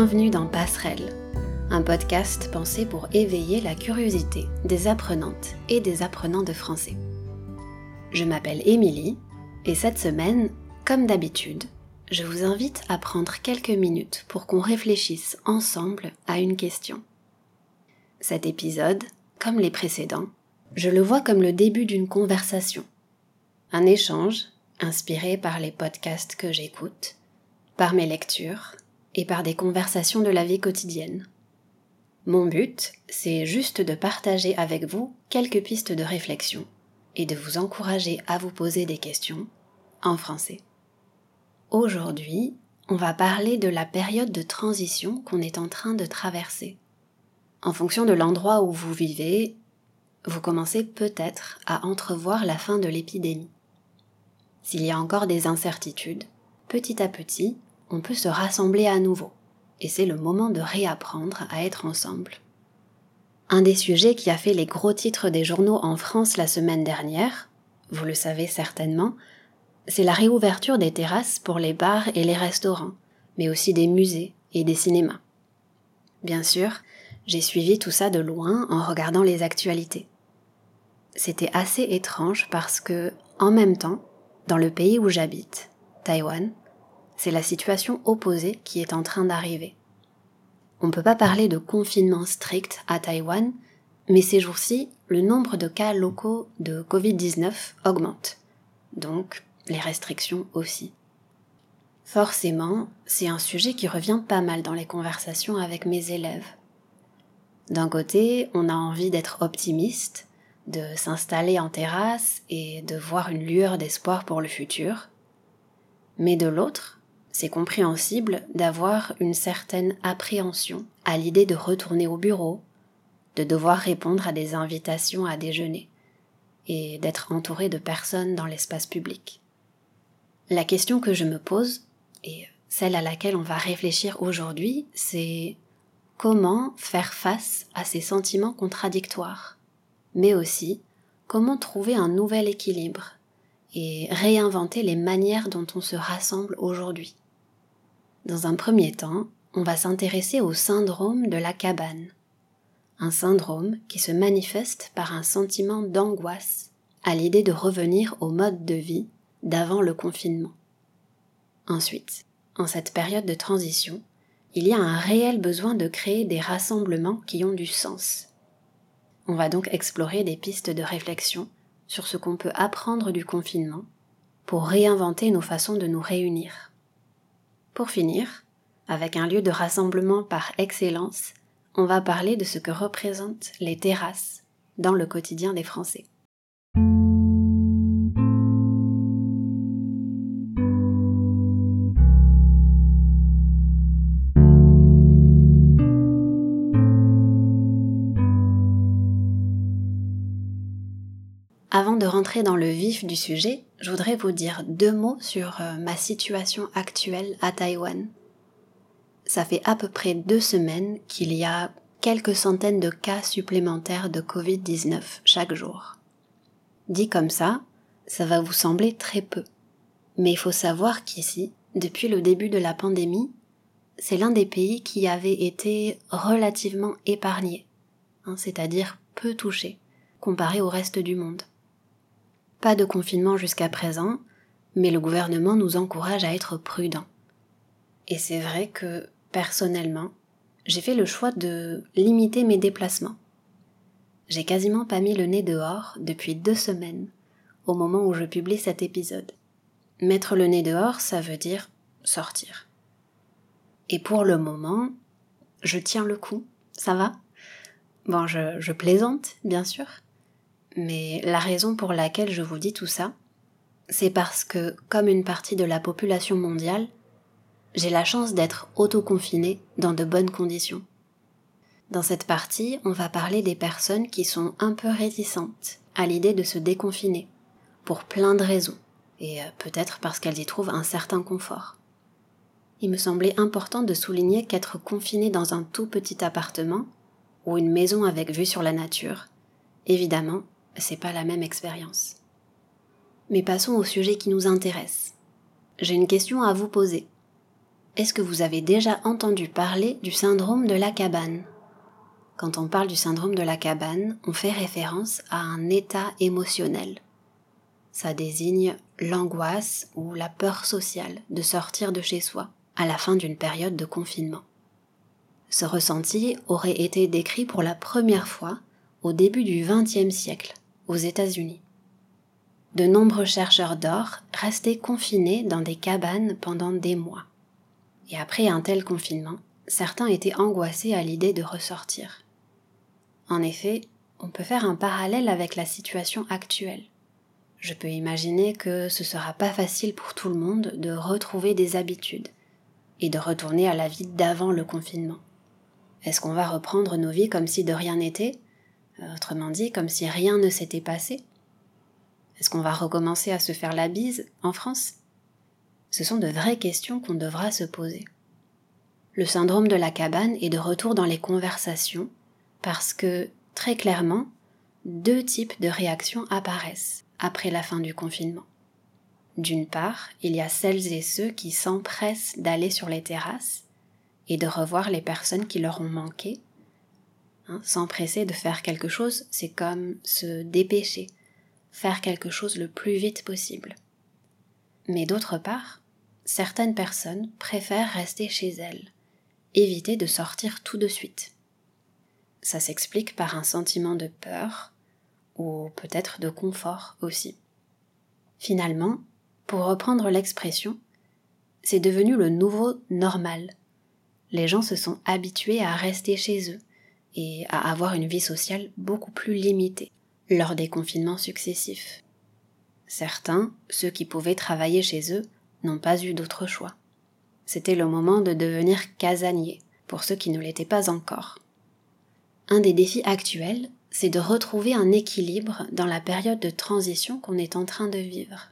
Bienvenue dans Passerelle, un podcast pensé pour éveiller la curiosité des apprenantes et des apprenants de français. Je m'appelle Émilie et cette semaine, comme d'habitude, je vous invite à prendre quelques minutes pour qu'on réfléchisse ensemble à une question. Cet épisode, comme les précédents, je le vois comme le début d'une conversation, un échange inspiré par les podcasts que j'écoute, par mes lectures et par des conversations de la vie quotidienne. Mon but, c'est juste de partager avec vous quelques pistes de réflexion et de vous encourager à vous poser des questions en français. Aujourd'hui, on va parler de la période de transition qu'on est en train de traverser. En fonction de l'endroit où vous vivez, vous commencez peut-être à entrevoir la fin de l'épidémie. S'il y a encore des incertitudes, petit à petit, on peut se rassembler à nouveau, et c'est le moment de réapprendre à être ensemble. Un des sujets qui a fait les gros titres des journaux en France la semaine dernière, vous le savez certainement, c'est la réouverture des terrasses pour les bars et les restaurants, mais aussi des musées et des cinémas. Bien sûr, j'ai suivi tout ça de loin en regardant les actualités. C'était assez étrange parce que, en même temps, dans le pays où j'habite, Taïwan, c'est la situation opposée qui est en train d'arriver. On ne peut pas parler de confinement strict à Taïwan, mais ces jours-ci, le nombre de cas locaux de Covid-19 augmente. Donc, les restrictions aussi. Forcément, c'est un sujet qui revient pas mal dans les conversations avec mes élèves. D'un côté, on a envie d'être optimiste, de s'installer en terrasse et de voir une lueur d'espoir pour le futur. Mais de l'autre, c'est compréhensible d'avoir une certaine appréhension à l'idée de retourner au bureau, de devoir répondre à des invitations à déjeuner et d'être entouré de personnes dans l'espace public. La question que je me pose, et celle à laquelle on va réfléchir aujourd'hui, c'est comment faire face à ces sentiments contradictoires, mais aussi comment trouver un nouvel équilibre et réinventer les manières dont on se rassemble aujourd'hui. Dans un premier temps, on va s'intéresser au syndrome de la cabane, un syndrome qui se manifeste par un sentiment d'angoisse à l'idée de revenir au mode de vie d'avant le confinement. Ensuite, en cette période de transition, il y a un réel besoin de créer des rassemblements qui ont du sens. On va donc explorer des pistes de réflexion sur ce qu'on peut apprendre du confinement pour réinventer nos façons de nous réunir. Pour finir, avec un lieu de rassemblement par excellence, on va parler de ce que représentent les terrasses dans le quotidien des Français. Avant de rentrer dans le vif du sujet, je voudrais vous dire deux mots sur euh, ma situation actuelle à Taïwan. Ça fait à peu près deux semaines qu'il y a quelques centaines de cas supplémentaires de Covid-19 chaque jour. Dit comme ça, ça va vous sembler très peu. Mais il faut savoir qu'ici, depuis le début de la pandémie, c'est l'un des pays qui avait été relativement épargné, hein, c'est-à-dire peu touché, comparé au reste du monde. Pas de confinement jusqu'à présent, mais le gouvernement nous encourage à être prudents. Et c'est vrai que, personnellement, j'ai fait le choix de limiter mes déplacements. J'ai quasiment pas mis le nez dehors depuis deux semaines, au moment où je publie cet épisode. Mettre le nez dehors, ça veut dire sortir. Et pour le moment, je tiens le coup, ça va? Bon, je, je plaisante, bien sûr, mais la raison pour laquelle je vous dis tout ça, c'est parce que, comme une partie de la population mondiale, j'ai la chance d'être auto-confinée dans de bonnes conditions. Dans cette partie, on va parler des personnes qui sont un peu réticentes à l'idée de se déconfiner, pour plein de raisons, et euh, peut-être parce qu'elles y trouvent un certain confort. Il me semblait important de souligner qu'être confiné dans un tout petit appartement, ou une maison avec vue sur la nature, évidemment, c'est pas la même expérience. Mais passons au sujet qui nous intéresse. J'ai une question à vous poser. est-ce que vous avez déjà entendu parler du syndrome de la cabane? Quand on parle du syndrome de la cabane, on fait référence à un état émotionnel. Ça désigne l'angoisse ou la peur sociale de sortir de chez soi à la fin d'une période de confinement. Ce ressenti aurait été décrit pour la première fois au début du XXe siècle aux États-Unis. De nombreux chercheurs d'or restaient confinés dans des cabanes pendant des mois. Et après un tel confinement, certains étaient angoissés à l'idée de ressortir. En effet, on peut faire un parallèle avec la situation actuelle. Je peux imaginer que ce sera pas facile pour tout le monde de retrouver des habitudes et de retourner à la vie d'avant le confinement. Est-ce qu'on va reprendre nos vies comme si de rien n'était? Autrement dit, comme si rien ne s'était passé Est-ce qu'on va recommencer à se faire la bise en France? Ce sont de vraies questions qu'on devra se poser. Le syndrome de la cabane est de retour dans les conversations parce que, très clairement, deux types de réactions apparaissent après la fin du confinement. D'une part, il y a celles et ceux qui s'empressent d'aller sur les terrasses et de revoir les personnes qui leur ont manqué. Hein, s'empresser de faire quelque chose, c'est comme se dépêcher, faire quelque chose le plus vite possible. Mais d'autre part, certaines personnes préfèrent rester chez elles, éviter de sortir tout de suite. Ça s'explique par un sentiment de peur, ou peut-être de confort aussi. Finalement, pour reprendre l'expression, c'est devenu le nouveau normal. Les gens se sont habitués à rester chez eux et à avoir une vie sociale beaucoup plus limitée lors des confinements successifs. Certains, ceux qui pouvaient travailler chez eux, n'ont pas eu d'autre choix. C'était le moment de devenir casanier pour ceux qui ne l'étaient pas encore. Un des défis actuels, c'est de retrouver un équilibre dans la période de transition qu'on est en train de vivre.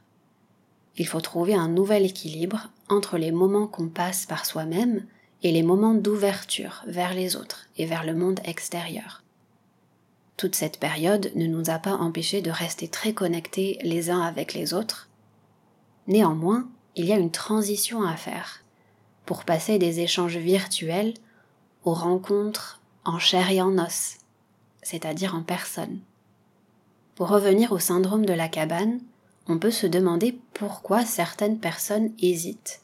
Il faut trouver un nouvel équilibre entre les moments qu'on passe par soi-même et les moments d'ouverture vers les autres et vers le monde extérieur. Toute cette période ne nous a pas empêchés de rester très connectés les uns avec les autres. Néanmoins, il y a une transition à faire pour passer des échanges virtuels aux rencontres en chair et en os, c'est-à-dire en personne. Pour revenir au syndrome de la cabane, on peut se demander pourquoi certaines personnes hésitent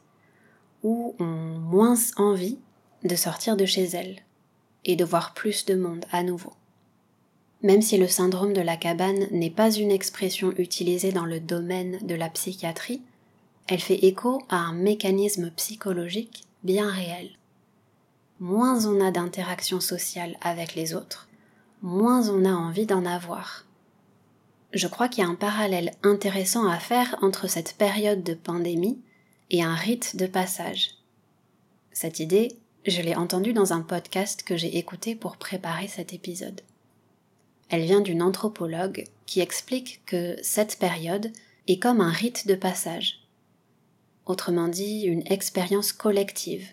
ont moins envie de sortir de chez elles et de voir plus de monde à nouveau. Même si le syndrome de la cabane n'est pas une expression utilisée dans le domaine de la psychiatrie, elle fait écho à un mécanisme psychologique bien réel. Moins on a d'interaction sociale avec les autres, moins on a envie d'en avoir. Je crois qu'il y a un parallèle intéressant à faire entre cette période de pandémie et un rite de passage. Cette idée, je l'ai entendue dans un podcast que j'ai écouté pour préparer cet épisode. Elle vient d'une anthropologue qui explique que cette période est comme un rite de passage. Autrement dit, une expérience collective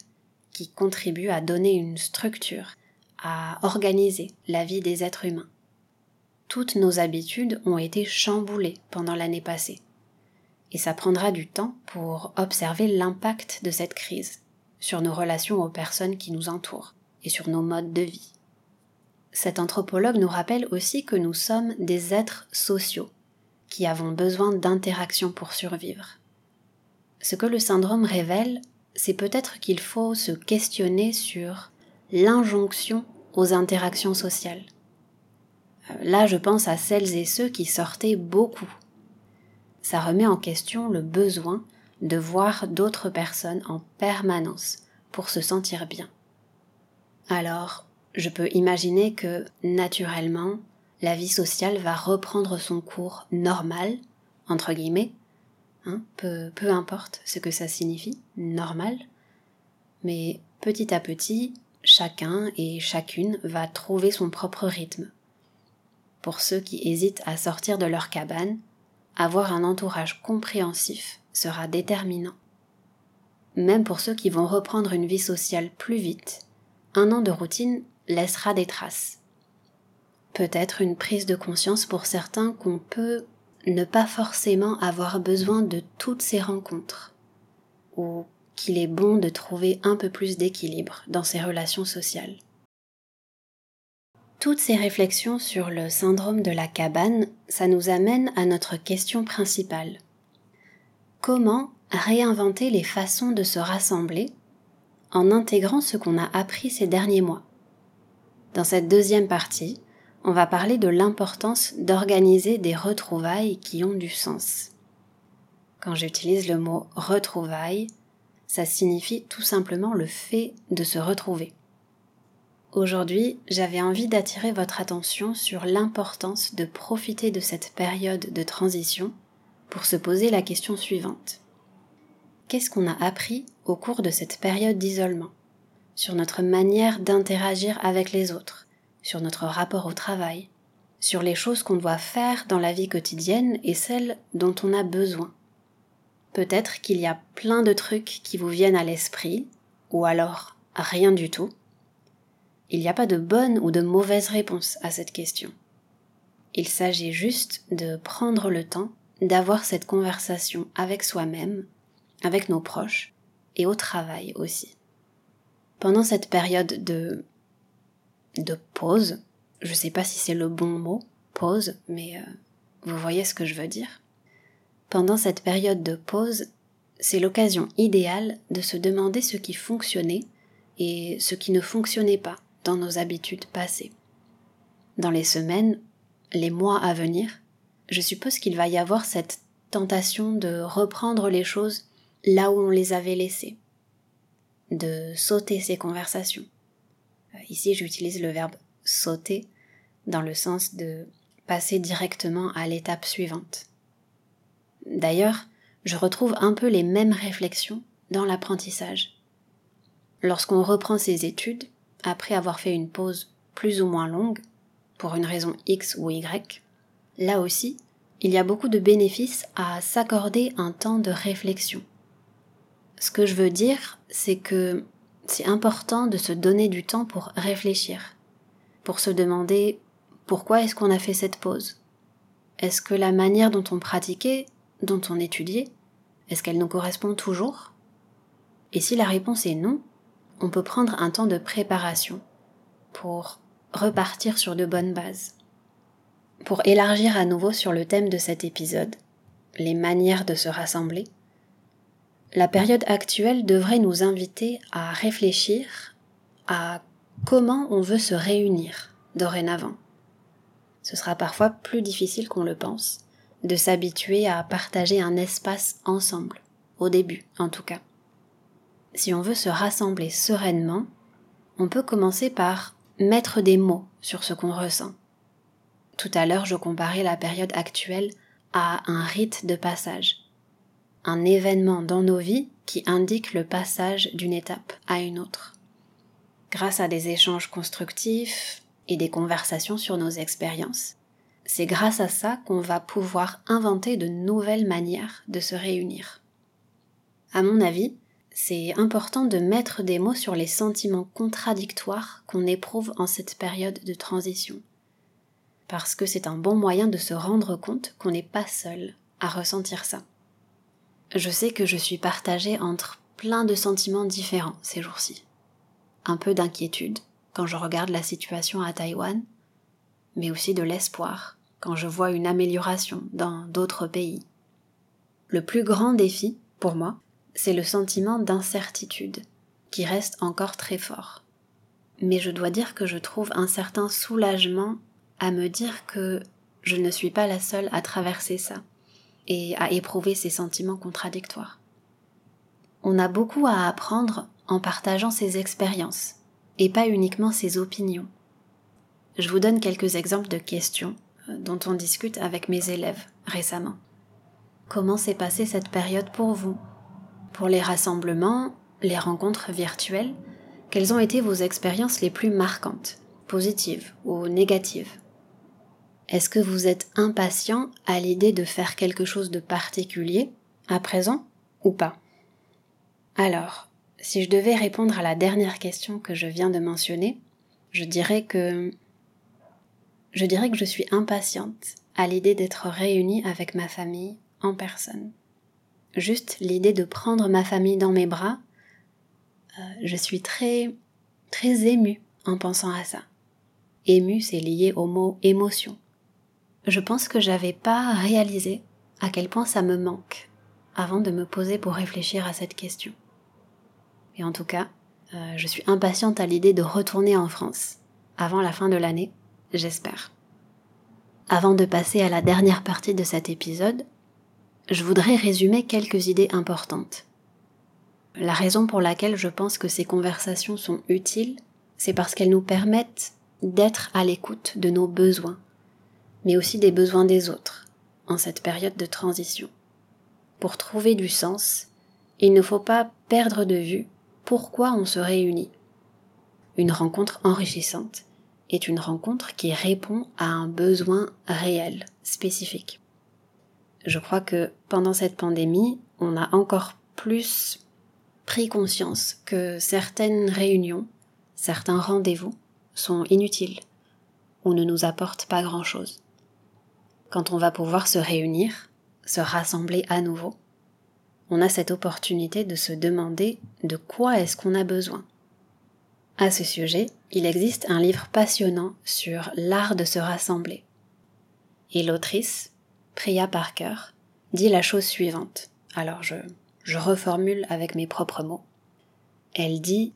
qui contribue à donner une structure à organiser la vie des êtres humains. Toutes nos habitudes ont été chamboulées pendant l'année passée. Et ça prendra du temps pour observer l'impact de cette crise sur nos relations aux personnes qui nous entourent et sur nos modes de vie. Cet anthropologue nous rappelle aussi que nous sommes des êtres sociaux qui avons besoin d'interaction pour survivre. Ce que le syndrome révèle, c'est peut-être qu'il faut se questionner sur l'injonction aux interactions sociales. Euh, là, je pense à celles et ceux qui sortaient beaucoup. Ça remet en question le besoin de voir d'autres personnes en permanence pour se sentir bien. Alors, je peux imaginer que, naturellement, la vie sociale va reprendre son cours normal, entre guillemets, hein, peu, peu importe ce que ça signifie, normal, mais petit à petit, chacun et chacune va trouver son propre rythme. Pour ceux qui hésitent à sortir de leur cabane, avoir un entourage compréhensif sera déterminant. Même pour ceux qui vont reprendre une vie sociale plus vite, un an de routine laissera des traces. Peut-être une prise de conscience pour certains qu'on peut ne pas forcément avoir besoin de toutes ces rencontres, ou qu'il est bon de trouver un peu plus d'équilibre dans ses relations sociales. Toutes ces réflexions sur le syndrome de la cabane, ça nous amène à notre question principale. Comment réinventer les façons de se rassembler en intégrant ce qu'on a appris ces derniers mois? Dans cette deuxième partie, on va parler de l'importance d'organiser des retrouvailles qui ont du sens. Quand j'utilise le mot retrouvailles, ça signifie tout simplement le fait de se retrouver. Aujourd'hui, j'avais envie d'attirer votre attention sur l'importance de profiter de cette période de transition pour se poser la question suivante. Qu'est-ce qu'on a appris au cours de cette période d'isolement Sur notre manière d'interagir avec les autres, sur notre rapport au travail, sur les choses qu'on doit faire dans la vie quotidienne et celles dont on a besoin? Peut-être qu'il y a plein de trucs qui vous viennent à l'esprit, ou alors rien du tout. Il n'y a pas de bonne ou de mauvaise réponse à cette question. Il s'agit juste de prendre le temps d'avoir cette conversation avec soi-même, avec nos proches et au travail aussi. Pendant cette période de de pause, je sais pas si c'est le bon mot, pause, mais euh, vous voyez ce que je veux dire. Pendant cette période de pause, c'est l'occasion idéale de se demander ce qui fonctionnait et ce qui ne fonctionnait pas dans nos habitudes passées. Dans les semaines, les mois à venir, je suppose qu'il va y avoir cette tentation de reprendre les choses là où on les avait laissées, de sauter ces conversations. Euh, ici, j'utilise le verbe sauter dans le sens de passer directement à l'étape suivante. D'ailleurs, je retrouve un peu les mêmes réflexions dans l'apprentissage. Lorsqu'on reprend ses études, après avoir fait une pause plus ou moins longue, pour une raison X ou Y, là aussi, il y a beaucoup de bénéfices à s'accorder un temps de réflexion. Ce que je veux dire, c'est que c'est important de se donner du temps pour réfléchir, pour se demander pourquoi est-ce qu'on a fait cette pause Est-ce que la manière dont on pratiquait dont on étudiait, est-ce qu'elle nous correspond toujours? Et si la réponse est non, on peut prendre un temps de préparation pour repartir sur de bonnes bases. Pour élargir à nouveau sur le thème de cet épisode, les manières de se rassembler, la période actuelle devrait nous inviter à réfléchir à comment on veut se réunir dorénavant. Ce sera parfois plus difficile qu'on le pense, de s'habituer à partager un espace ensemble, au début en tout cas. Si on veut se rassembler sereinement, on peut commencer par mettre des mots sur ce qu'on ressent. Tout à l'heure, je comparais la période actuelle à un rite de passage, un événement dans nos vies qui indique le passage d'une étape à une autre. Grâce à des échanges constructifs et des conversations sur nos expériences, c'est grâce à ça qu'on va pouvoir inventer de nouvelles manières de se réunir. À mon avis, c'est important de mettre des mots sur les sentiments contradictoires qu'on éprouve en cette période de transition. Parce que c'est un bon moyen de se rendre compte qu'on n'est pas seul à ressentir ça. Je sais que je suis partagée entre plein de sentiments différents ces jours-ci. Un peu d'inquiétude quand je regarde la situation à Taïwan, mais aussi de l'espoir quand je vois une amélioration dans d'autres pays. Le plus grand défi, pour moi, c'est le sentiment d'incertitude, qui reste encore très fort. Mais je dois dire que je trouve un certain soulagement à me dire que je ne suis pas la seule à traverser ça et à éprouver ces sentiments contradictoires. On a beaucoup à apprendre en partageant ses expériences, et pas uniquement ses opinions. Je vous donne quelques exemples de questions dont on discute avec mes élèves récemment. Comment s'est passée cette période pour vous? Pour les rassemblements, les rencontres virtuelles, quelles ont été vos expériences les plus marquantes, positives ou négatives? Est-ce que vous êtes impatient à l'idée de faire quelque chose de particulier à présent ou pas? Alors, si je devais répondre à la dernière question que je viens de mentionner, je dirais que je dirais que je suis impatiente à l'idée d'être réunie avec ma famille en personne. Juste l'idée de prendre ma famille dans mes bras, euh, je suis très, très émue en pensant à ça. Émue, c'est lié au mot émotion. Je pense que j'avais pas réalisé à quel point ça me manque avant de me poser pour réfléchir à cette question. Et en tout cas, euh, je suis impatiente à l'idée de retourner en France avant la fin de l'année, j'espère. Avant de passer à la dernière partie de cet épisode, je voudrais résumer quelques idées importantes. La raison pour laquelle je pense que ces conversations sont utiles, c'est parce qu'elles nous permettent d'être à l'écoute de nos besoins, mais aussi des besoins des autres en cette période de transition. Pour trouver du sens, il ne faut pas perdre de vue pourquoi on se réunit. Une rencontre enrichissante est une rencontre qui répond à un besoin réel, spécifique. Je crois que pendant cette pandémie, on a encore plus pris conscience que certaines réunions, certains rendez-vous sont inutiles ou ne nous apportent pas grand-chose. Quand on va pouvoir se réunir, se rassembler à nouveau, on a cette opportunité de se demander de quoi est-ce qu'on a besoin. À ce sujet, il existe un livre passionnant sur l'art de se rassembler. Et l'autrice, Priya Parker, dit la chose suivante. Alors je, je reformule avec mes propres mots. Elle dit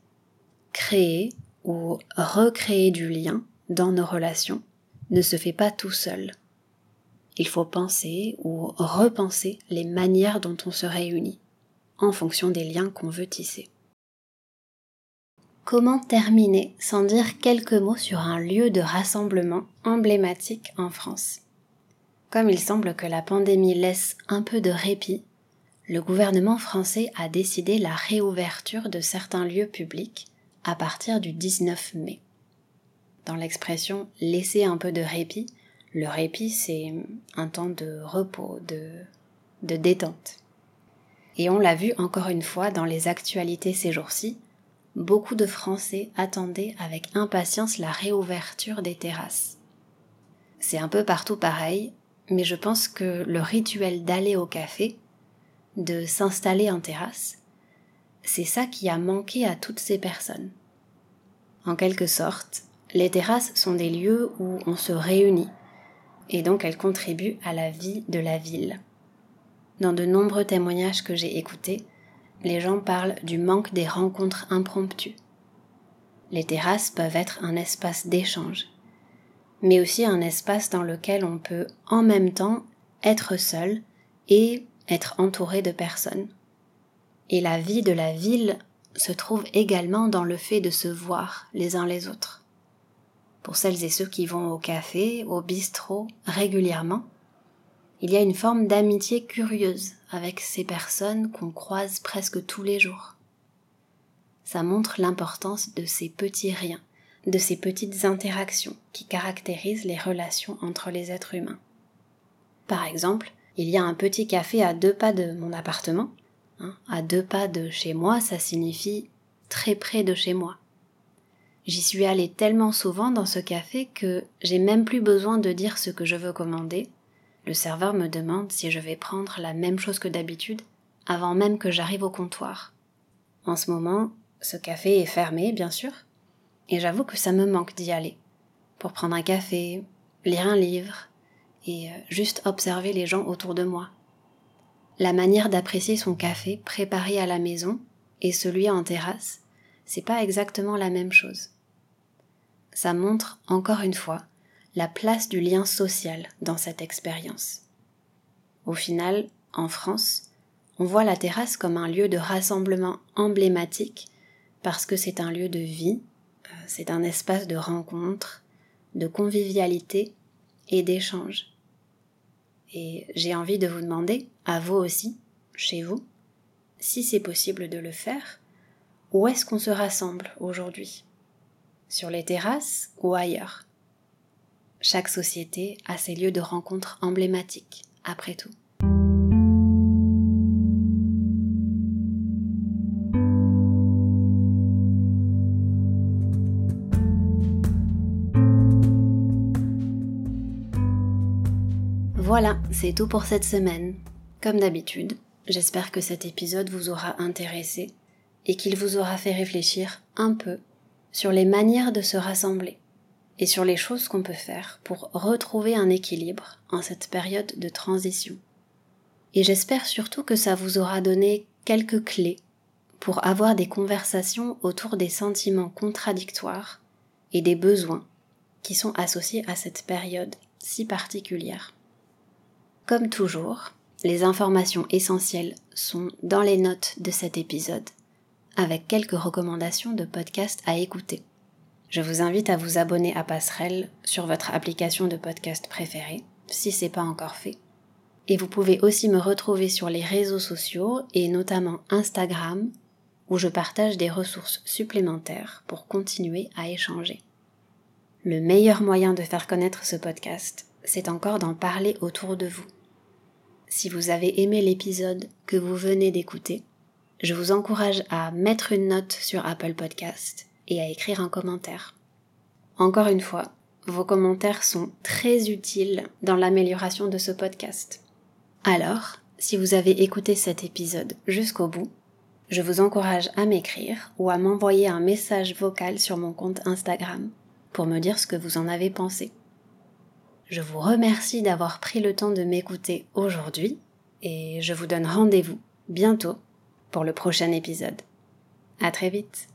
créer ou recréer du lien dans nos relations ne se fait pas tout seul. Il faut penser ou repenser les manières dont on se réunit en fonction des liens qu'on veut tisser. Comment terminer sans dire quelques mots sur un lieu de rassemblement emblématique en France? Comme il semble que la pandémie laisse un peu de répit, le gouvernement français a décidé la réouverture de certains lieux publics à partir du 19 mai. Dans l'expression laisser un peu de répit, le répit c'est un temps de repos, de, de détente. Et on l'a vu encore une fois dans les actualités ces jours-ci, beaucoup de Français attendaient avec impatience la réouverture des terrasses. C'est un peu partout pareil, mais je pense que le rituel d'aller au café, de s'installer en terrasse, c'est ça qui a manqué à toutes ces personnes. En quelque sorte, les terrasses sont des lieux où on se réunit, et donc elles contribuent à la vie de la ville. Dans de nombreux témoignages que j'ai écoutés, les gens parlent du manque des rencontres impromptues. Les terrasses peuvent être un espace d'échange, mais aussi un espace dans lequel on peut en même temps être seul et être entouré de personnes. Et la vie de la ville se trouve également dans le fait de se voir les uns les autres. Pour celles et ceux qui vont au café, au bistrot régulièrement, il y a une forme d'amitié curieuse avec ces personnes qu'on croise presque tous les jours. Ça montre l'importance de ces petits riens, de ces petites interactions qui caractérisent les relations entre les êtres humains. Par exemple, il y a un petit café à deux pas de mon appartement. Hein, à deux pas de chez moi, ça signifie très près de chez moi. J'y suis allée tellement souvent dans ce café que j'ai même plus besoin de dire ce que je veux commander le serveur me demande si je vais prendre la même chose que d'habitude avant même que j'arrive au comptoir. En ce moment, ce café est fermé, bien sûr, et j'avoue que ça me manque d'y aller, pour prendre un café, lire un livre, et euh, juste observer les gens autour de moi. La manière d'apprécier son café préparé à la maison et celui en terrasse, c'est pas exactement la même chose. Ça montre, encore une fois, la place du lien social dans cette expérience. Au final, en France, on voit la terrasse comme un lieu de rassemblement emblématique parce que c'est un lieu de vie, c'est un espace de rencontre, de convivialité et d'échange. Et j'ai envie de vous demander, à vous aussi, chez vous, si c'est possible de le faire, où est-ce qu'on se rassemble aujourd'hui? Sur les terrasses ou ailleurs? Chaque société a ses lieux de rencontre emblématiques, après tout. Voilà, c'est tout pour cette semaine. Comme d'habitude, j'espère que cet épisode vous aura intéressé et qu'il vous aura fait réfléchir un peu sur les manières de se rassembler et sur les choses qu'on peut faire pour retrouver un équilibre en cette période de transition. Et j'espère surtout que ça vous aura donné quelques clés pour avoir des conversations autour des sentiments contradictoires et des besoins qui sont associés à cette période si particulière. Comme toujours, les informations essentielles sont dans les notes de cet épisode, avec quelques recommandations de podcasts à écouter. Je vous invite à vous abonner à Passerelle sur votre application de podcast préférée, si c'est pas encore fait. Et vous pouvez aussi me retrouver sur les réseaux sociaux et notamment Instagram, où je partage des ressources supplémentaires pour continuer à échanger. Le meilleur moyen de faire connaître ce podcast, c'est encore d'en parler autour de vous. Si vous avez aimé l'épisode que vous venez d'écouter, je vous encourage à mettre une note sur Apple Podcast et à écrire un commentaire. Encore une fois, vos commentaires sont très utiles dans l'amélioration de ce podcast. Alors, si vous avez écouté cet épisode jusqu'au bout, je vous encourage à m'écrire ou à m'envoyer un message vocal sur mon compte Instagram pour me dire ce que vous en avez pensé. Je vous remercie d'avoir pris le temps de m'écouter aujourd'hui et je vous donne rendez-vous bientôt pour le prochain épisode. À très vite!